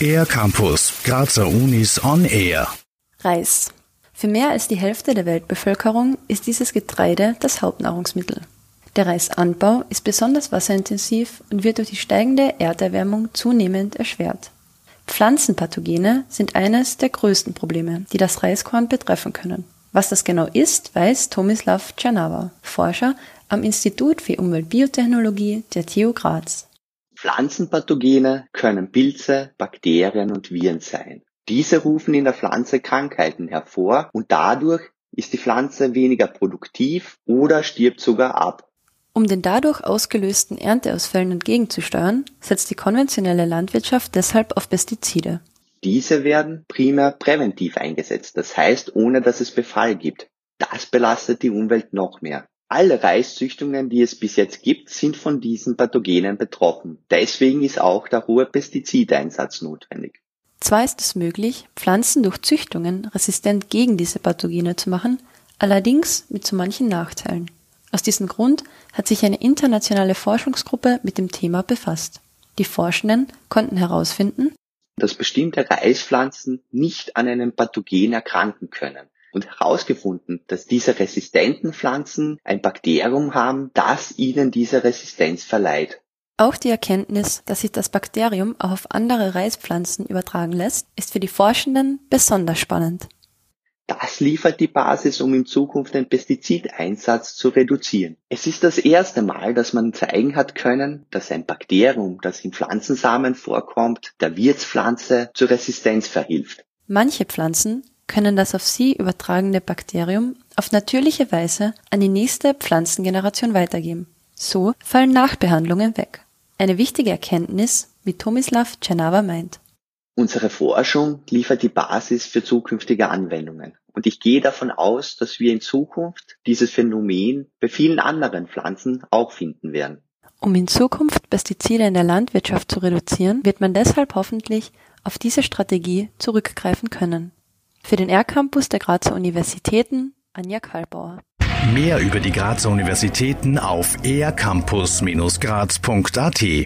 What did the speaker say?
Air Campus, Grazer Unis on Air. Reis. Für mehr als die Hälfte der Weltbevölkerung ist dieses Getreide das Hauptnahrungsmittel. Der Reisanbau ist besonders wasserintensiv und wird durch die steigende Erderwärmung zunehmend erschwert. Pflanzenpathogene sind eines der größten Probleme, die das Reiskorn betreffen können. Was das genau ist, weiß Tomislav Czernawa, Forscher am Institut für Umweltbiotechnologie der TU Graz. Pflanzenpathogene können Pilze, Bakterien und Viren sein. Diese rufen in der Pflanze Krankheiten hervor und dadurch ist die Pflanze weniger produktiv oder stirbt sogar ab. Um den dadurch ausgelösten Ernteausfällen entgegenzusteuern, setzt die konventionelle Landwirtschaft deshalb auf Pestizide. Diese werden primär präventiv eingesetzt, das heißt ohne dass es Befall gibt. Das belastet die Umwelt noch mehr. Alle Reiszüchtungen, die es bis jetzt gibt, sind von diesen Pathogenen betroffen. Deswegen ist auch der hohe Pestizideinsatz notwendig. Zwar ist es möglich, Pflanzen durch Züchtungen resistent gegen diese Pathogene zu machen, allerdings mit so manchen Nachteilen. Aus diesem Grund hat sich eine internationale Forschungsgruppe mit dem Thema befasst. Die Forschenden konnten herausfinden, dass bestimmte Reispflanzen nicht an einem Pathogen erkranken können und herausgefunden, dass diese resistenten Pflanzen ein Bakterium haben, das ihnen diese Resistenz verleiht. Auch die Erkenntnis, dass sich das Bakterium auch auf andere Reispflanzen übertragen lässt, ist für die Forschenden besonders spannend. Das liefert die Basis, um in Zukunft den Pestizideinsatz zu reduzieren. Es ist das erste Mal, dass man zeigen hat können, dass ein Bakterium, das in Pflanzensamen vorkommt, der Wirtspflanze zur Resistenz verhilft. Manche Pflanzen können das auf sie übertragene Bakterium auf natürliche Weise an die nächste Pflanzengeneration weitergeben. So fallen Nachbehandlungen weg. Eine wichtige Erkenntnis, wie Tomislav Czernawa meint. Unsere Forschung liefert die Basis für zukünftige Anwendungen. Und ich gehe davon aus, dass wir in Zukunft dieses Phänomen bei vielen anderen Pflanzen auch finden werden. Um in Zukunft Pestizide in der Landwirtschaft zu reduzieren, wird man deshalb hoffentlich auf diese Strategie zurückgreifen können. Für den R-Campus der Grazer Universitäten Anja Kalbauer. Mehr über die Grazer Universitäten auf ercampus-graz.at